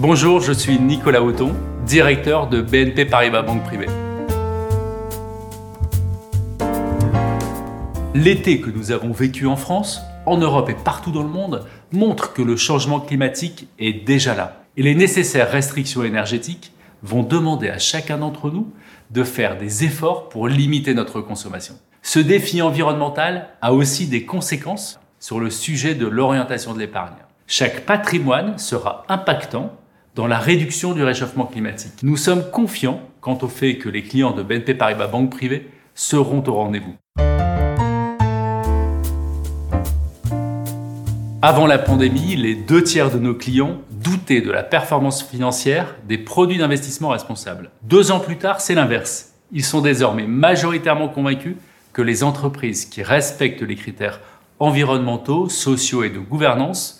Bonjour, je suis Nicolas Auton, directeur de BNP Paribas Banque Privée. L'été que nous avons vécu en France, en Europe et partout dans le monde montre que le changement climatique est déjà là. Et les nécessaires restrictions énergétiques vont demander à chacun d'entre nous de faire des efforts pour limiter notre consommation. Ce défi environnemental a aussi des conséquences sur le sujet de l'orientation de l'épargne. Chaque patrimoine sera impactant dans la réduction du réchauffement climatique. Nous sommes confiants quant au fait que les clients de BNP Paribas Banque Privée seront au rendez-vous. Avant la pandémie, les deux tiers de nos clients doutaient de la performance financière des produits d'investissement responsables. Deux ans plus tard, c'est l'inverse. Ils sont désormais majoritairement convaincus que les entreprises qui respectent les critères environnementaux, sociaux et de gouvernance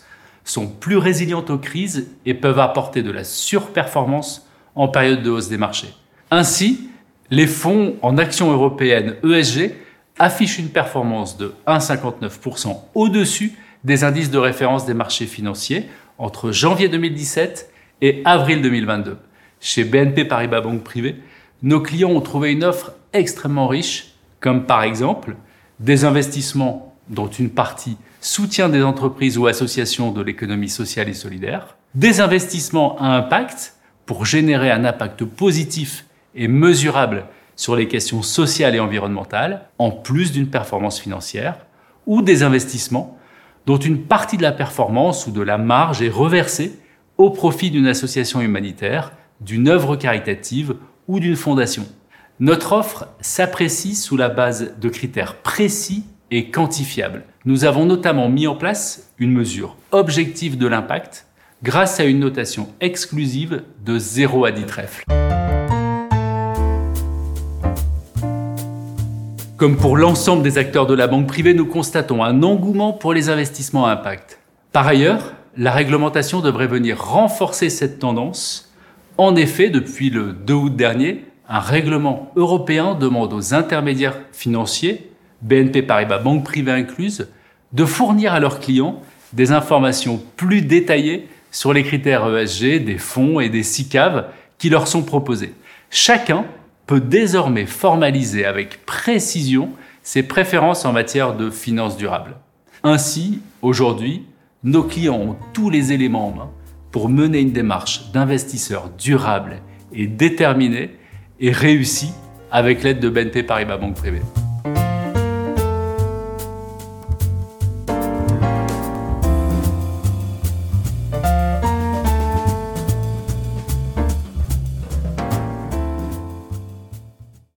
sont plus résilientes aux crises et peuvent apporter de la surperformance en période de hausse des marchés. Ainsi, les fonds en actions européennes ESG affichent une performance de 1,59% au-dessus des indices de référence des marchés financiers entre janvier 2017 et avril 2022. Chez BNP Paribas Banque Privée, nos clients ont trouvé une offre extrêmement riche, comme par exemple des investissements dont une partie soutien des entreprises ou associations de l'économie sociale et solidaire, des investissements à impact pour générer un impact positif et mesurable sur les questions sociales et environnementales, en plus d'une performance financière, ou des investissements dont une partie de la performance ou de la marge est reversée au profit d'une association humanitaire, d'une œuvre caritative ou d'une fondation. Notre offre s'apprécie sous la base de critères précis quantifiable. Nous avons notamment mis en place une mesure objective de l'impact grâce à une notation exclusive de 0 à 10 trèfles. Comme pour l'ensemble des acteurs de la banque privée, nous constatons un engouement pour les investissements à impact. Par ailleurs, la réglementation devrait venir renforcer cette tendance. En effet, depuis le 2 août dernier, un règlement européen demande aux intermédiaires financiers BNP Paribas Banque Privée incluse, de fournir à leurs clients des informations plus détaillées sur les critères ESG des fonds et des SICAV qui leur sont proposés. Chacun peut désormais formaliser avec précision ses préférences en matière de finances durables. Ainsi, aujourd'hui, nos clients ont tous les éléments en main pour mener une démarche d'investisseur durable et déterminé et réussi avec l'aide de BNP Paribas Banque Privée.